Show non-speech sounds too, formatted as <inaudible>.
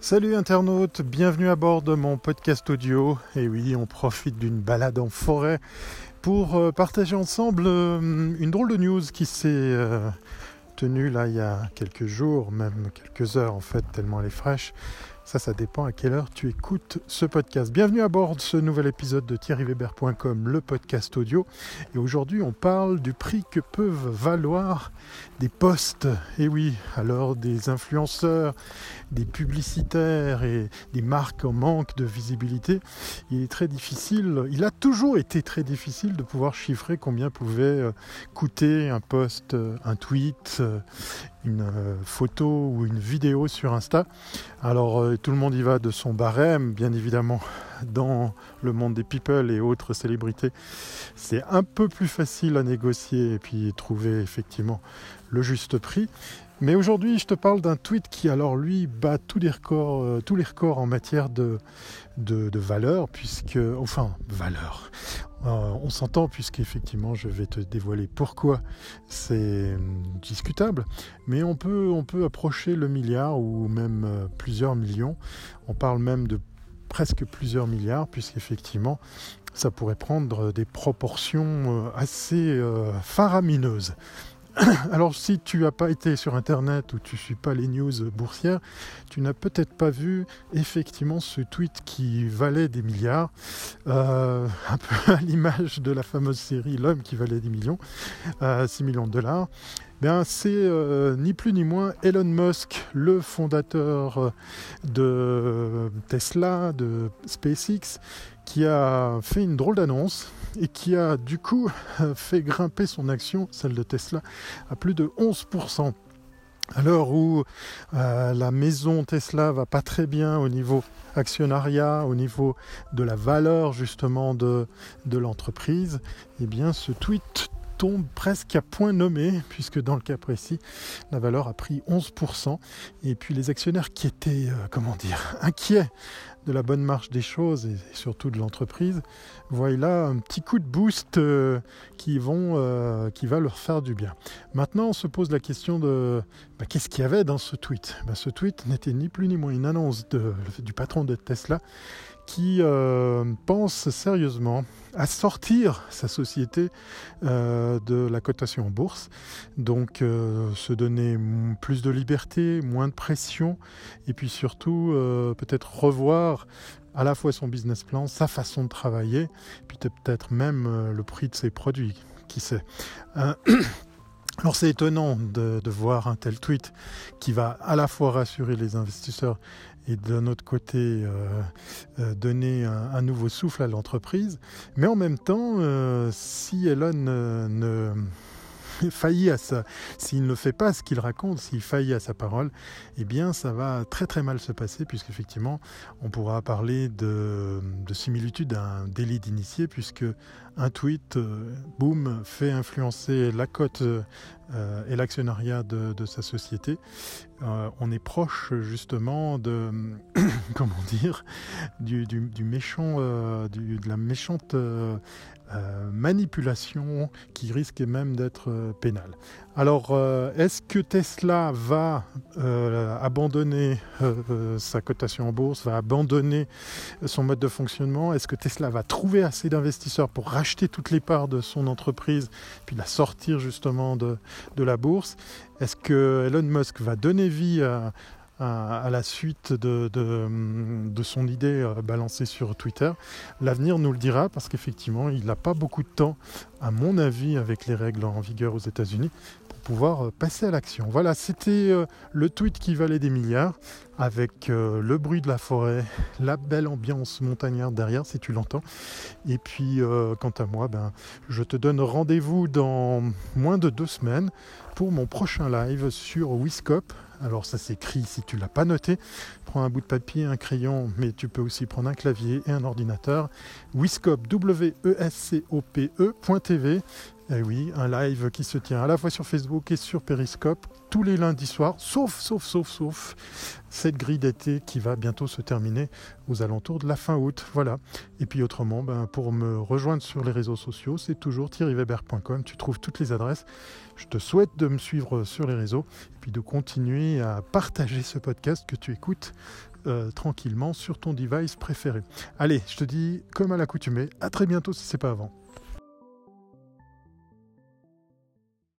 Salut internautes, bienvenue à bord de mon podcast audio. Et oui, on profite d'une balade en forêt pour euh, partager ensemble euh, une drôle de news qui s'est euh, tenue là il y a quelques jours, même quelques heures en fait, tellement elle est fraîche. Ça, ça dépend à quelle heure tu écoutes ce podcast. Bienvenue à bord de ce nouvel épisode de thierryweber.com, le podcast audio. Et aujourd'hui, on parle du prix que peuvent valoir des postes. Et oui, alors des influenceurs, des publicitaires et des marques en manque de visibilité, il est très difficile, il a toujours été très difficile de pouvoir chiffrer combien pouvait euh, coûter un post, euh, un tweet, euh, une photo ou une vidéo sur Insta. Alors tout le monde y va de son barème, bien évidemment, dans le monde des people et autres célébrités. C'est un peu plus facile à négocier et puis trouver effectivement le juste prix. Mais aujourd'hui, je te parle d'un tweet qui, alors lui, bat tous les records, euh, tous les records en matière de, de, valeur, puisque, enfin, valeur. Euh, on s'entend, puisqu'effectivement, je vais te dévoiler pourquoi c'est hum, discutable. Mais on peut, on peut approcher le milliard ou même euh, plusieurs millions. On parle même de presque plusieurs milliards, puisqu'effectivement, ça pourrait prendre des proportions assez faramineuses. <coughs> Alors si tu n'as pas été sur Internet ou tu ne suis pas les news boursières, tu n'as peut-être pas vu effectivement ce tweet qui valait des milliards, euh, <laughs> un peu à l'image de la fameuse série L'homme qui valait des millions, 6 euh, millions de dollars. Bien, c'est euh, ni plus ni moins Elon Musk, le fondateur de Tesla, de SpaceX, qui a fait une drôle d'annonce et qui a du coup <laughs> fait grimper son action, celle de Tesla, à plus de 11%. À l'heure où euh, la maison Tesla va pas très bien au niveau actionnariat, au niveau de la valeur justement de, de l'entreprise, eh bien ce tweet tombe presque à point nommé, puisque dans le cas précis, la valeur a pris 11%. Et puis les actionnaires qui étaient, euh, comment dire, <laughs> inquiets de la bonne marche des choses et surtout de l'entreprise, voient là un petit coup de boost euh, qui, vont, euh, qui va leur faire du bien. Maintenant, on se pose la question de bah, qu'est-ce qu'il y avait dans ce tweet? Bah, Ce tweet n'était ni plus ni moins une annonce de, du patron de Tesla qui euh, pense sérieusement à sortir sa société euh, de la cotation en bourse, donc euh, se donner plus de liberté, moins de pression, et puis surtout peut-être revoir à la fois son business plan, sa façon de travailler, puis peut-être même le prix de ses produits, qui sait. <clears throat> Alors c'est étonnant de, de, voir un tel tweet qui va à la fois rassurer les investisseurs et d'un autre côté euh, euh, donner un, nouveau souffle à l'entreprise. Mais en même temps, euh, si Elon ne <laughs> faillit à ça, s'il ne fait pas ce qu'il raconte, s'il faillit à sa parole, eh bien ça va très très mal se passer puisqu'effectivement on pourra parler de, similitude à un délit d'initié puisque un tweet, euh, boum, fait influencer la cote euh, et l'actionnariat de, sa société. Euh, on est proche justement de, <coughs> comment dire, du, méchant, de la méchante euh, manipulation qui risque même d'être euh, pénale. Alors, euh, est-ce que Tesla va abandonner sa cotation en bourse, va abandonner son mode de fonctionnement? Est-ce que Tesla va trouver assez d'investisseurs pour racheter toutes les parts de son entreprise, puis la sortir justement de, de la bourse Est-ce que Elon Musk va donner vie à, à, la suite de, de, son idée euh, balancée sur Twitter? L'avenir nous le dira parce qu'effectivement, il n'a pas beaucoup de temps, à mon avis, avec les règles en vigueur aux États-Unis, pour pouvoir euh, passer à l'action. Voilà, c'était euh, le tweet qui valait des milliards, avec le bruit de la forêt, <laughs> la belle ambiance montagnarde derrière, si tu l'entends. Et puis, quant à moi, ben, je te donne rendez-vous dans moins de deux semaines pour mon prochain live sur Wiscop alors ça s'écrit si tu l'as pas noté. Prends un bout de papier, un crayon, mais tu peux aussi prendre un clavier et un ordinateur. Wiscope, W-E-S-C-O-P-E.tv. TV. Et oui, un live qui se tient à la fois sur Facebook et sur Periscope tous les lundis soirs, sauf, sauf, sauf, sauf cette grille d'été qui va bientôt se terminer aux alentours de la fin août. Voilà. Et puis autrement, ben, pour me rejoindre sur les réseaux sociaux, c'est toujours thierryweber.com. Tu trouves toutes les adresses. Je te souhaite de me suivre sur les réseaux et puis de continuer à partager ce podcast que tu écoutes euh, tranquillement sur ton device préféré. Allez, je te dis comme à l'accoutumée, à très bientôt si c'est pas avant.